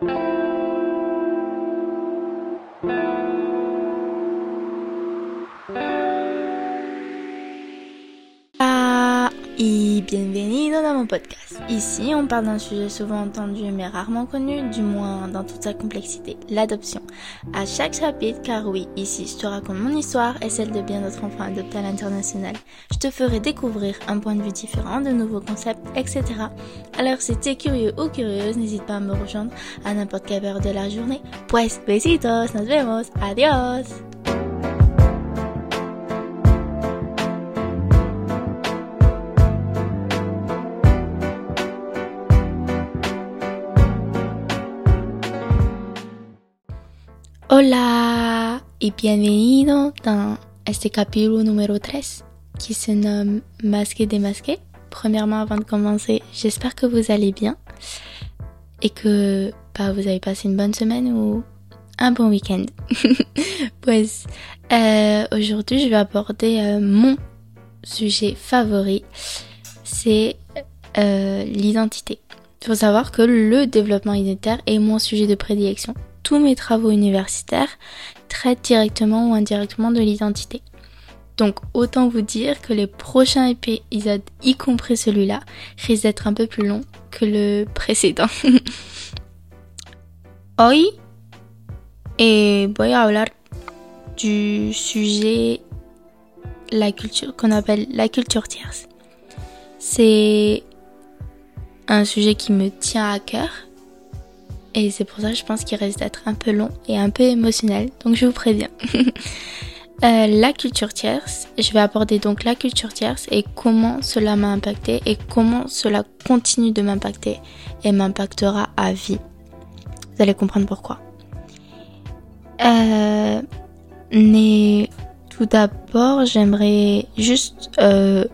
Thank you. Y bienvenido dans mon podcast. Ici, on parle d'un sujet souvent entendu mais rarement connu, du moins dans toute sa complexité, l'adoption. À chaque chapitre, car oui, ici, je te raconte mon histoire et celle de bien d'autres enfants adoptés à l'international. Je te ferai découvrir un point de vue différent, de nouveaux concepts, etc. Alors, si t'es curieux ou curieuse, n'hésite pas à me rejoindre à n'importe quelle heure de la journée. Pues, besitos, nos vemos, adios! Hola y bienvenido dans este capítulo numéro 3 qui se nomme Masqué démasqué. Premièrement, avant de commencer, j'espère que vous allez bien et que bah, vous avez passé une bonne semaine ou un bon week-end. euh, aujourd'hui, je vais aborder euh, mon sujet favori, c'est euh, l'identité. Il faut savoir que le développement identitaire est mon sujet de prédilection tous mes travaux universitaires traitent directement ou indirectement de l'identité. Donc autant vous dire que les prochains épisodes, y compris celui-là, risquent d'être un peu plus longs que le précédent. Hoy et voy a du sujet la culture qu'on appelle la culture tierce. C'est un sujet qui me tient à cœur et c'est pour ça que je pense qu'il risque d'être un peu long et un peu émotionnel. Donc je vous préviens. Euh, la culture tierce, je vais aborder donc la culture tierce et comment cela m'a impacté et comment cela continue de m'impacter et m'impactera à vie. Vous allez comprendre pourquoi. Euh, mais tout d'abord, j'aimerais juste euh,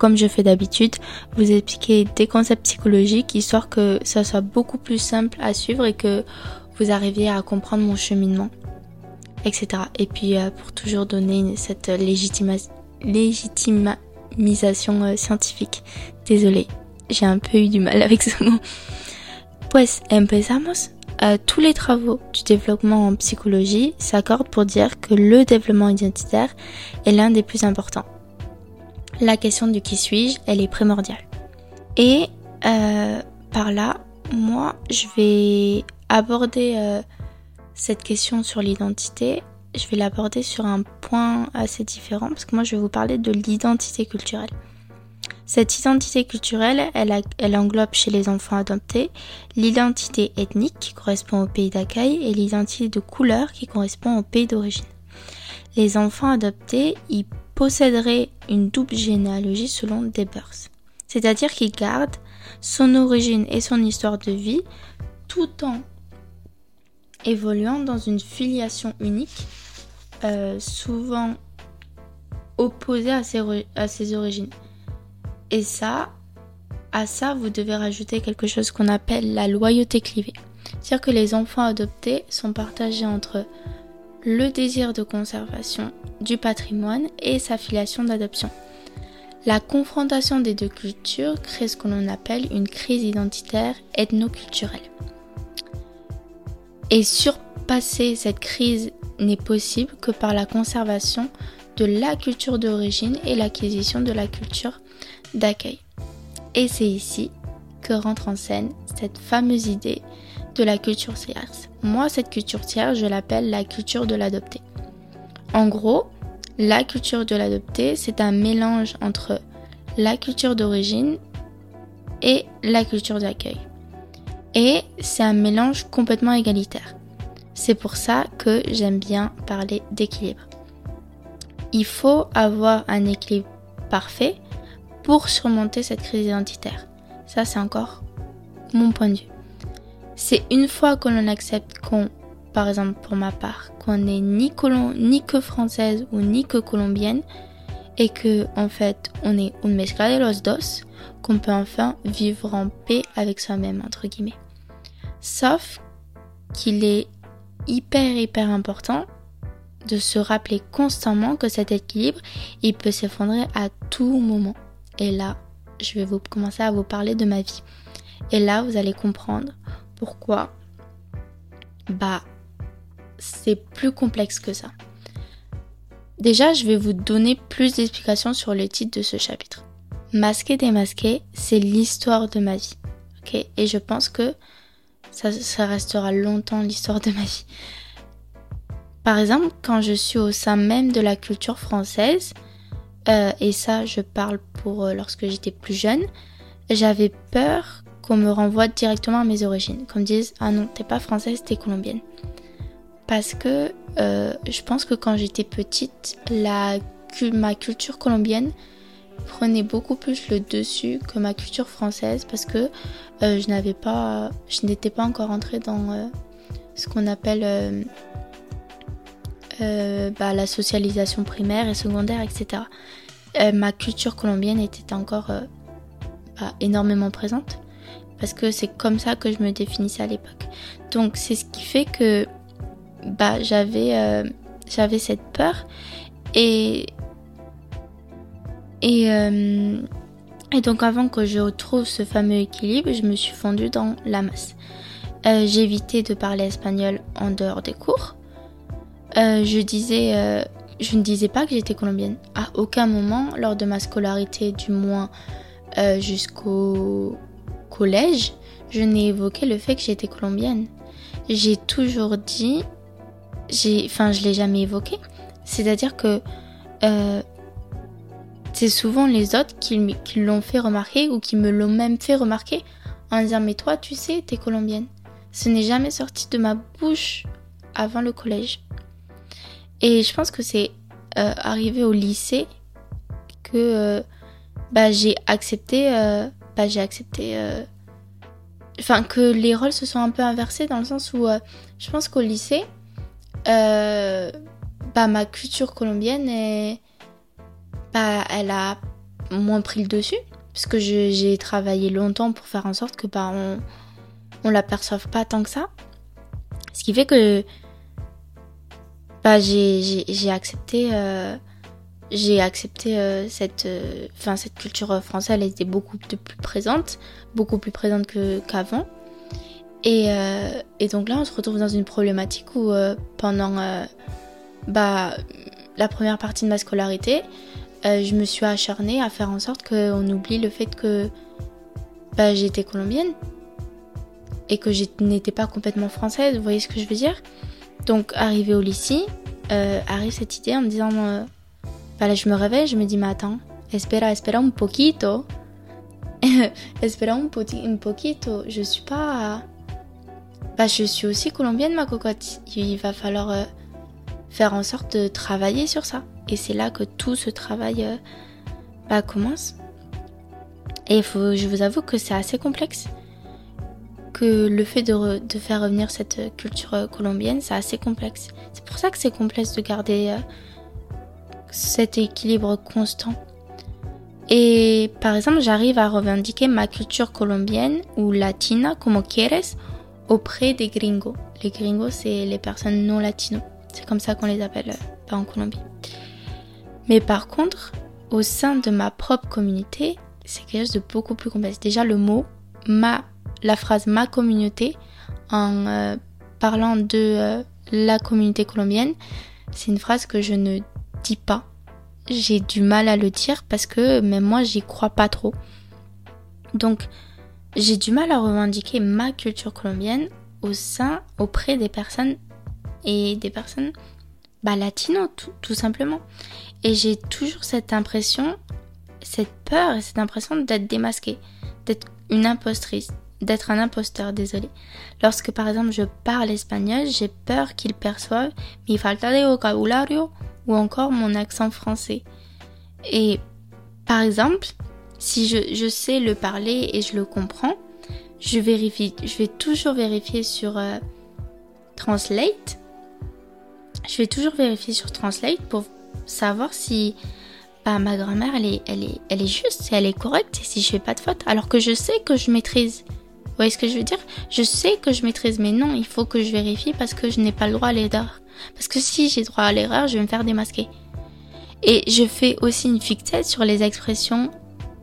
comme je fais d'habitude, vous expliquer des concepts psychologiques histoire que ça soit beaucoup plus simple à suivre et que vous arriviez à comprendre mon cheminement, etc. Et puis euh, pour toujours donner cette légitimisation euh, scientifique. Désolée, j'ai un peu eu du mal avec ce mot. Pues empezamos. Euh, tous les travaux du développement en psychologie s'accordent pour dire que le développement identitaire est l'un des plus importants la question du qui suis-je, elle est primordiale. Et euh, par là, moi, je vais aborder euh, cette question sur l'identité. Je vais l'aborder sur un point assez différent parce que moi, je vais vous parler de l'identité culturelle. Cette identité culturelle, elle, englobe chez les enfants adoptés l'identité ethnique qui correspond au pays d'accueil et l'identité de couleur qui correspond au pays d'origine. Les enfants adoptés, ils posséderait une double généalogie selon Debers. C'est-à-dire qu'il garde son origine et son histoire de vie tout en évoluant dans une filiation unique, euh, souvent opposée à ses, à ses origines. Et ça, à ça, vous devez rajouter quelque chose qu'on appelle la loyauté clivée. C'est-à-dire que les enfants adoptés sont partagés entre le désir de conservation du patrimoine et sa filiation d'adoption. La confrontation des deux cultures crée ce que l'on appelle une crise identitaire ethno-culturelle. Et surpasser cette crise n'est possible que par la conservation de la culture d'origine et l'acquisition de la culture d'accueil. Et c'est ici que rentre en scène cette fameuse idée de la culture tierce. Moi, cette culture tierce, je l'appelle la culture de l'adopté. En gros, la culture de l'adopté, c'est un mélange entre la culture d'origine et la culture d'accueil. Et c'est un mélange complètement égalitaire. C'est pour ça que j'aime bien parler d'équilibre. Il faut avoir un équilibre parfait pour surmonter cette crise identitaire. Ça, c'est encore mon point de vue. C'est une fois que l'on accepte qu'on, par exemple pour ma part, qu'on n'est ni, ni que française ou ni que colombienne, et que en fait on est un mezcla de los dos, qu'on peut enfin vivre en paix avec soi-même entre guillemets. Sauf qu'il est hyper hyper important de se rappeler constamment que cet équilibre il peut s'effondrer à tout moment. Et là, je vais vous commencer à vous parler de ma vie. Et là, vous allez comprendre pourquoi bah, c'est plus complexe que ça. Déjà, je vais vous donner plus d'explications sur le titre de ce chapitre. Masqué démasqué, c'est l'histoire de ma vie. Et je pense que ça, ça restera longtemps l'histoire de ma vie. Par exemple, quand je suis au sein même de la culture française, euh, et ça je parle pour euh, lorsque j'étais plus jeune, j'avais peur qu'on me renvoie directement à mes origines, qu'on me dise ah non t'es pas française t'es colombienne, parce que euh, je pense que quand j'étais petite, ma culture colombienne prenait beaucoup plus le dessus que ma culture française parce que je n'avais pas, je n'étais pas encore entrée dans ce qu'on appelle euh, bah, la socialisation primaire et secondaire, etc. Euh, ma culture colombienne était encore euh, bah, énormément présente parce que c'est comme ça que je me définissais à l'époque. Donc c'est ce qui fait que bah, j'avais j'avais cette peur et et et donc avant que je retrouve ce fameux équilibre, je me suis fondue dans la masse. J'ai évité de parler espagnol en dehors des cours. Euh, je disais, euh, je ne disais pas que j'étais colombienne. À aucun moment, lors de ma scolarité, du moins euh, jusqu'au collège, je n'ai évoqué le fait que j'étais colombienne. J'ai toujours dit, j'ai, enfin, je l'ai jamais évoqué. C'est-à-dire que c'est souvent les autres qui, l'ont fait remarquer ou qui me l'ont même fait remarquer en disant mais toi tu sais t'es colombienne. Ce n'est jamais sorti de ma bouche avant le collège. Et je pense que c'est euh, arrivé au lycée que euh, bah, j'ai accepté, euh, j'ai accepté, enfin que les rôles se sont un peu inversés dans le sens où je pense qu'au lycée, bah, ma culture colombienne est, bah, elle a moins pris le dessus parce que j'ai travaillé longtemps pour faire en sorte que bah, on, on l'aperçoive pas tant que ça. Ce qui fait que bah, j'ai accepté, euh, j'ai accepté euh, cette, euh, cette culture française, elle était beaucoup plus présente, beaucoup plus présente qu'avant. et, et, donc là, on se retrouve dans une problématique où pendant bah, la première partie de ma scolarité, je me suis acharnée à faire en sorte qu'on oublie le fait que bah, j'étais colombienne et que je n'étais pas complètement française, vous voyez ce que je veux dire? Donc, arrivé au lycée, euh, arrive cette idée en me disant euh, bah là, je me réveille, je me dis, mais attends, espera, espera un poquito. espera un, un poquito. Je suis pas. Bah, je suis aussi colombienne, ma cocotte. Il va falloir euh, faire en sorte de travailler sur ça. Et c'est là que tout ce travail euh, bah, commence. Et faut, je vous avoue que c'est assez complexe que le fait de, de, faire revenir cette culture colombienne, c'est assez complexe. C'est pour ça que c'est complexe de garder euh, cet équilibre constant. Et par exemple, j'arrive à revendiquer ma culture colombienne ou latina, como quieres, auprès des gringos. Les gringos, c'est les personnes non latino. C'est comme ça qu'on les appelle pas euh, en Colombie. Mais par contre, au sein de ma propre communauté, c'est quelque chose de beaucoup plus complexe. Déjà, le mot ma la phrase ma communauté en euh, parlant de euh, la communauté colombienne, c'est une phrase que je ne dis pas. J'ai du mal à le dire parce que même moi j'y crois pas trop. Donc j'ai du mal à revendiquer ma culture colombienne au sein, auprès des personnes et des personnes bah, tout, tout simplement. Et j'ai toujours cette impression, cette peur et cette impression d'être démasquée, d'être une impostrice, d'être un imposteur, désolé. Lorsque par exemple je parle espagnol, j'ai peur qu'ils perçoivent mi falta de vocabulario encore mon accent français. Et par exemple, si je, sais le parler et je le comprends, je vérifie, je vais toujours vérifier sur euh, Translate. Je vais toujours vérifier sur Translate pour savoir si bah, ma grand-mère elle est, elle, est, elle est juste, si elle est correcte si je fais pas de faute. Alors que je sais que je maîtrise voyez ce que je veux dire? Je sais que je maîtrise, mais non, il faut que je vérifie parce que je n'ai pas le droit à l'erreur. Parce que si j'ai droit à l'erreur, je vais me faire démasquer. Et je fais aussi une fixette sur les expressions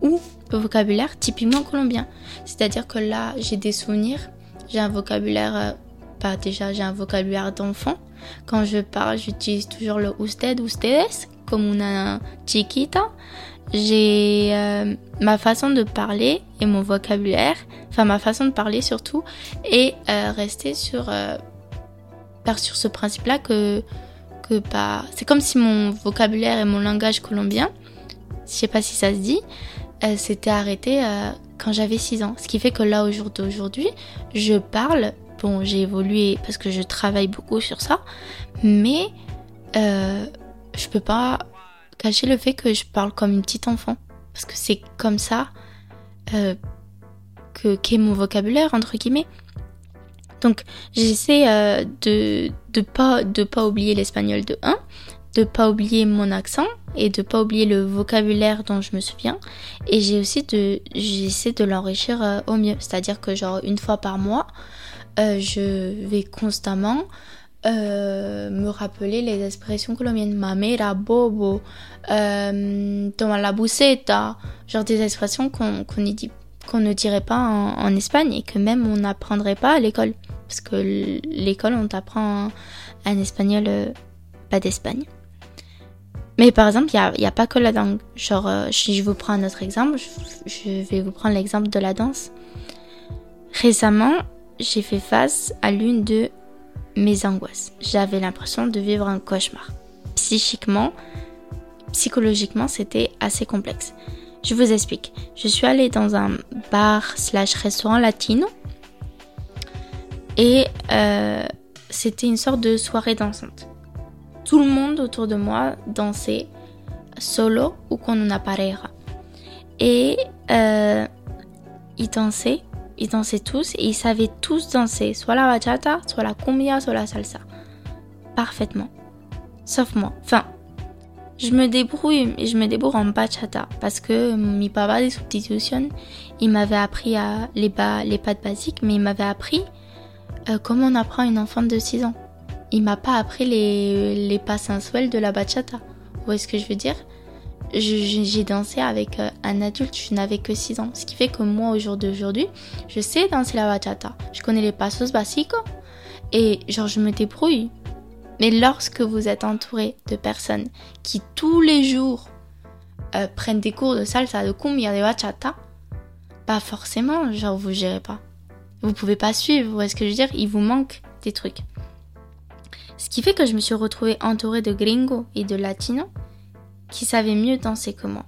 ou le vocabulaire typiquement colombien. C'est-à-dire que là, j'ai des souvenirs, j'ai un vocabulaire euh, bah déjà j'ai un vocabulaire d'enfant. Quand je parle, j'utilise toujours le usted, ustedes, comme una chiquita. J'ai euh, ma façon de parler et mon vocabulaire, enfin ma façon de parler surtout, et euh, rester sur, euh, sur ce principe-là que, que c'est comme si mon vocabulaire et mon langage colombien, je sais pas si ça se dit, euh, s'était arrêté euh, quand j'avais 6 ans. Ce qui fait que là, au jour d'aujourd'hui, je parle. Bon, j'ai évolué parce que je travaille beaucoup sur ça, mais je peux pas cacher le fait que je parle comme une petite enfant. Parce que c'est comme ça euh, que qu'est mon vocabulaire, entre guillemets. Donc, j'essaie euh, de de pas de pas oublier l'espagnol de 1, de pas oublier mon accent et de pas oublier le vocabulaire dont je me souviens. Et j'ai aussi de, j'essaie de l'enrichir euh, au mieux. C'est-à-dire que genre une fois par mois, euh, je vais constamment euh, me rappeler les expressions colombiennes. Mamera, bobo, euh, toma la buceta. Genre des expressions qu'on ne dirait pas en, Espagne et que même on n'apprendrait pas à l'école. Parce que l'école, on t'apprend un espagnol euh, pas d'Espagne. Mais par exemple, il n'y a, a, pas que la langue. Genre, euh, si je vous prends un autre exemple, je, je vais vous prendre l'exemple de la danse. Récemment, j'ai fait face à l'une de mes angoisses. J'avais l'impression de vivre un cauchemar. Psychiquement, psychologiquement, c'était assez complexe. Je vous explique. Je suis allée dans un bar slash restaurant latino et euh, c'était une sorte de soirée dansante. Tout le monde autour de moi dansait solo ou con una pareja. Et euh, ils dansaient, ils dansaient tous et ils savaient tous danser, soit la bachata, soit la cumbia, soit la salsa. Parfaitement. Sauf moi. Enfin, je me débrouille, je me débrouille en bachata parce que mi papa de substitution, il m'avait appris à les pas, les pas basiques, mais il m'avait appris euh, comment on apprend une enfant de 6 ans. Il m'a pas appris les, les pas sensuels de la bachata. Vous voyez ce que je veux dire? J'ai dansé avec euh, un adulte, je n'avais que 6 ans. Ce qui fait que moi, au jour d'aujourd'hui, je sais danser la bachata. Je connais les pasos básicos et genre je me débrouille. Mais lorsque vous êtes entouré de personnes qui tous les jours euh, prennent des cours de salsa, de cumbia, de bachata, pas forcément, genre vous gérez pas. Vous pouvez pas suivre, vous voyez ce que je veux dire? Il vous manque des trucs. Ce qui fait que je me suis retrouvée entourée de gringos et de latinos qui savaient mieux danser que moi.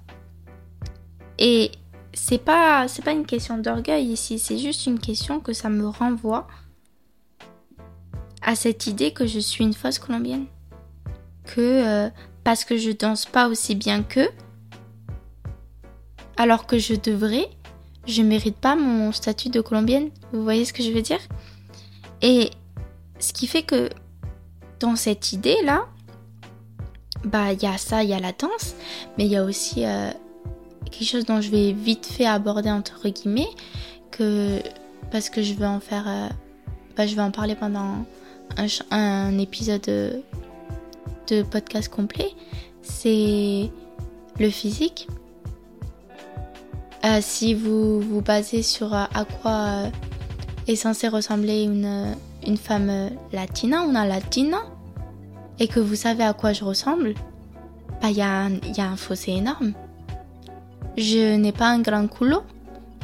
Et c'est pas c'est pas une question d'orgueil ici, c'est juste une question que ça me renvoie à cette idée que je suis une fausse colombienne. Que euh, parce que je danse pas aussi bien qu'eux, alors que je devrais, je mérite pas mon statut de colombienne. Vous voyez ce que je veux dire? Et ce qui fait que dans cette idée-là, bah il y a ça, il y a la danse, mais il y a aussi euh, quelque chose dont je vais vite fait aborder entre guillemets, que parce que je veux en faire, euh, bah, je vais en parler pendant un, épisode de, de podcast complet, c'est le physique. Euh, si vous vous basez sur euh, à quoi euh, est censée ressembler une, une femme latina, una latina, et que vous savez à quoi je ressemble, bah il y, a un, fossé énorme. Je n'ai pas un grand coulo,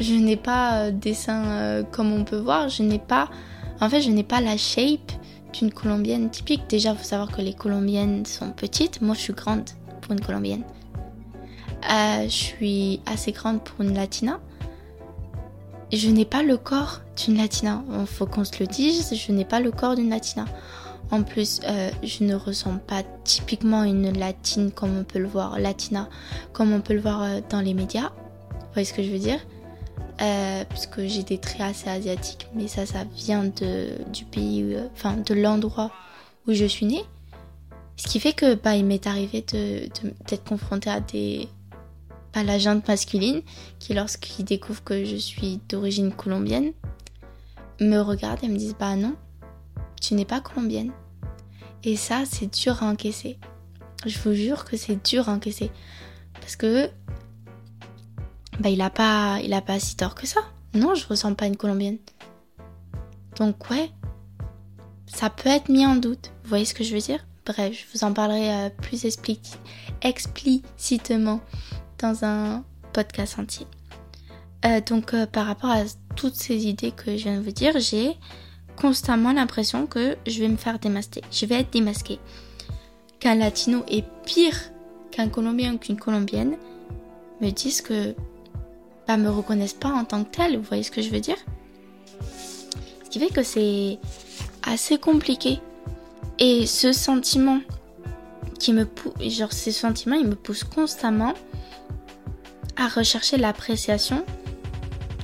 je n'ai pas des seins comme on peut voir, je n'ai pas, en fait je n'ai pas la shape d'une colombienne typique. Déjà, faut savoir que les colombiennes sont petites. Moi, je suis grande pour une colombienne. Euh, je suis assez grande pour une latina. Je n'ai pas le corps d'une latina. Il faut qu'on se le dise, je n'ai pas le corps d'une latina. En plus, euh, je ne ressemble pas typiquement une latine comme on peut le voir, latina, comme on peut le voir euh, dans les médias. Vous voyez ce que je veux dire? Euh, Puisque j'ai des traits assez asiatiques, mais ça, ça vient de, du pays, euh, enfin de l'endroit où je suis née. Ce qui fait que bah, il m'est arrivé d'être de, d'être confrontée à des, à la jante masculine qui, lorsqu'ils découvrent que je suis d'origine colombienne, me regardent et me disent Bah non, tu n'es pas colombienne. Et ça, c'est dur à encaisser. Je vous jure que c'est dur à encaisser. Parce que. Bah, il a pas, il a pas si tort que ça. Non, je ressemble pas une colombienne. Donc, ouais. ça peut être mis en doute. Vous voyez ce que je veux dire? Bref, je vous en parlerai euh, plus explicitement dans un podcast entier. Euh, donc euh, par rapport à toutes ces idées que je viens de vous dire, j'ai constamment l'impression que je vais me faire démasquer. Je vais être démasquée. Qu'un latino est pire qu'un colombien ou qu'une colombienne me disent que bah, me reconnaissent pas en tant que tel. Vous voyez ce que je veux dire? Ce qui fait que c'est assez compliqué. Et ce sentiment qui me pousse, genre ces sentiments, ils me poussent constamment à rechercher l'appréciation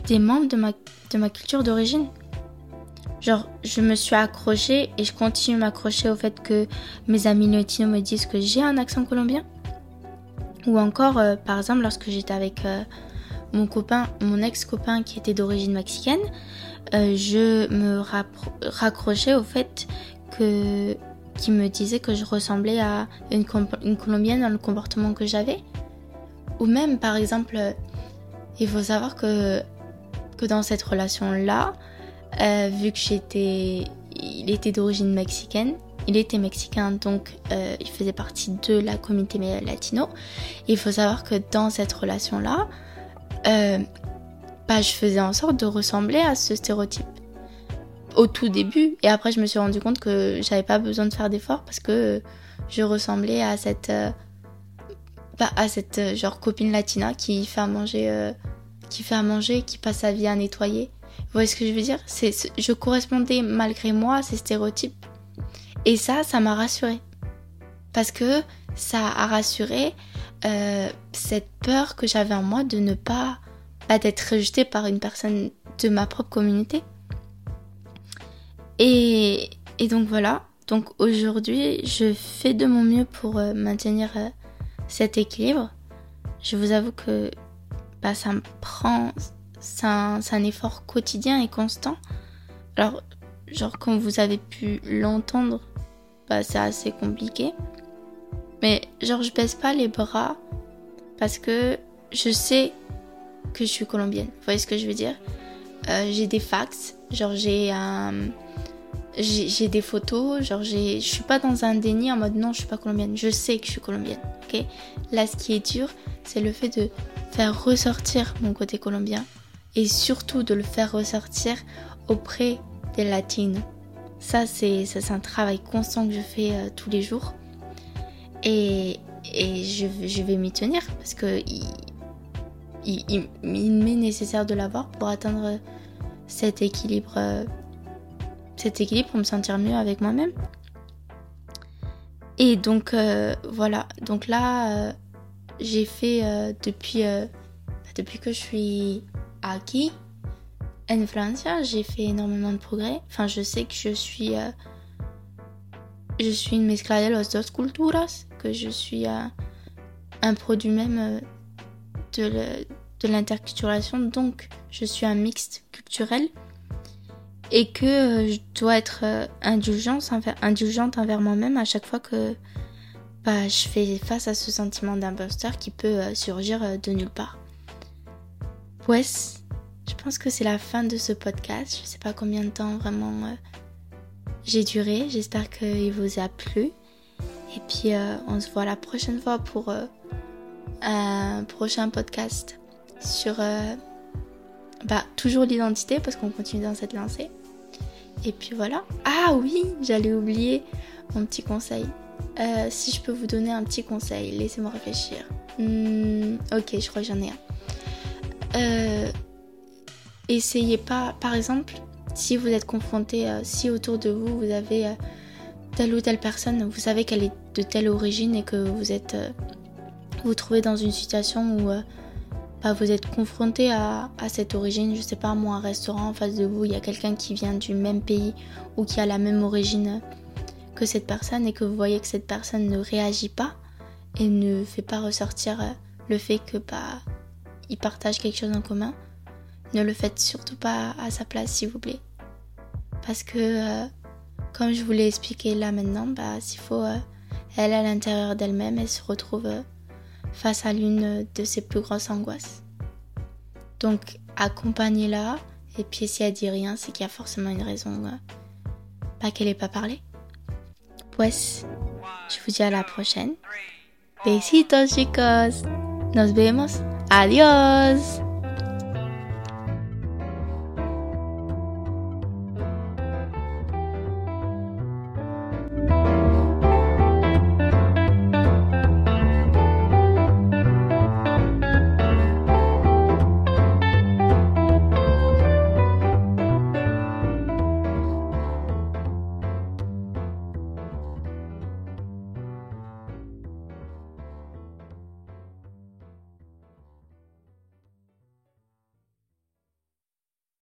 des membres de ma, de ma culture d'origine. Genre, je me suis accrochée et je continue m'accrocher au fait que mes amis latinos me disent que j'ai un accent colombien. Ou encore, euh, par exemple, lorsque j'étais avec euh, mon copain, mon ex-copain qui était d'origine mexicaine, euh, je me raccrochais au fait que qui me disait que je ressemblais à une, une colombienne dans le comportement que j'avais. Ou même, par exemple, il faut savoir que que dans cette relation-là, euh, vu que j'étais, il était d'origine mexicaine, il était mexicain, donc euh, il faisait partie de la communauté latino. il faut savoir que dans cette relation-là, euh, bah, je faisais en sorte de ressembler à ce stéréotype au tout début. Et après, je me suis rendu compte que j'avais pas besoin de faire d'efforts parce que je ressemblais à cette, bah, à cette genre copine latina qui fait à manger qui fait à manger, qui passe sa vie à nettoyer. Vous voyez ce que je veux dire? C'est, Je correspondais malgré moi à ces stéréotypes. Et ça, ça m'a rassurée. Parce que ça a rassuré euh, cette peur que j'avais en moi de ne pas bah, d'être rejetée par une personne de ma propre communauté. Et, et donc voilà. Donc aujourd'hui, je fais de mon mieux pour euh, maintenir euh, cet équilibre. Je vous avoue que bah, ça me prend. C'est un, effort quotidien et constant. Alors, genre, comme vous avez pu l'entendre, bah, c'est assez compliqué. Mais, genre, je baisse pas les bras parce que je sais que je suis colombienne. Vous voyez ce que je veux dire? Euh, J'ai des fax, genre, j'ai un. J'ai des photos, genre je suis pas dans un déni en mode non je suis pas colombienne, je sais que je suis colombienne, ok? Là ce qui est dur c'est le fait de faire ressortir mon côté colombien et surtout de le faire ressortir auprès des latines. Ça, c'est un travail constant que je fais euh, tous les jours. Et, et je, je, vais m'y tenir parce que il, il, il, m'est nécessaire de l'avoir pour atteindre cet équilibre, euh, cet équilibre pour me sentir mieux avec moi-même. Et donc euh, voilà, donc là, j'ai fait depuis, depuis que je suis aquí en Francia, j'ai fait énormément de progrès. Enfin, je sais que je suis, euh, je suis une mezcla de las dos culturas, que je suis un produit même de l'interculturation, donc je suis un mixte culturel et que je dois être indulgente envers moi-même à chaque fois que bah, je fais face à ce sentiment d'imposteur qui peut euh, surgir euh, de nulle part. Ouais, je pense que c'est la fin de ce podcast. Je sais pas combien de temps vraiment euh, j'ai duré. J'espère qu'il vous a plu. Et puis on se voit la prochaine fois pour un prochain podcast sur bah, toujours l'identité parce qu'on continue dans cette lancée. Et puis voilà. Ah oui, j'allais oublier mon petit conseil. Euh, si je peux vous donner un petit conseil, laissez-moi réfléchir. Hmm, ok, je crois que j'en ai un. Euh, essayez pas, par exemple, si vous êtes confronté, euh, si autour de vous vous avez telle ou telle personne, vous savez qu'elle est de telle origine et que vous êtes, vous, trouvez dans une situation où bah, vous êtes confronté à, à, cette origine, je sais pas moi, un restaurant en face de vous, il y a quelqu'un qui vient du même pays ou qui a la même origine que cette personne et que vous voyez que cette personne ne réagit pas et ne fait pas ressortir euh, le fait que bah ils partagent quelque chose en commun, ne le faites surtout pas à sa place s'il vous plaît. Parce que euh, comme je vous l'ai expliqué là maintenant, bah s'il faut euh, elle à l'intérieur d'elle-même, elle se retrouve face à l'une de ses plus grosses angoisses. Donc accompagnez-la et puis si elle dit rien, c'est qu'il y a forcément une raison Pas qu'elle ait pas parlé. Pues, je vous dis à la prochaine. Besitos chicos. Nos vemos. Adiós.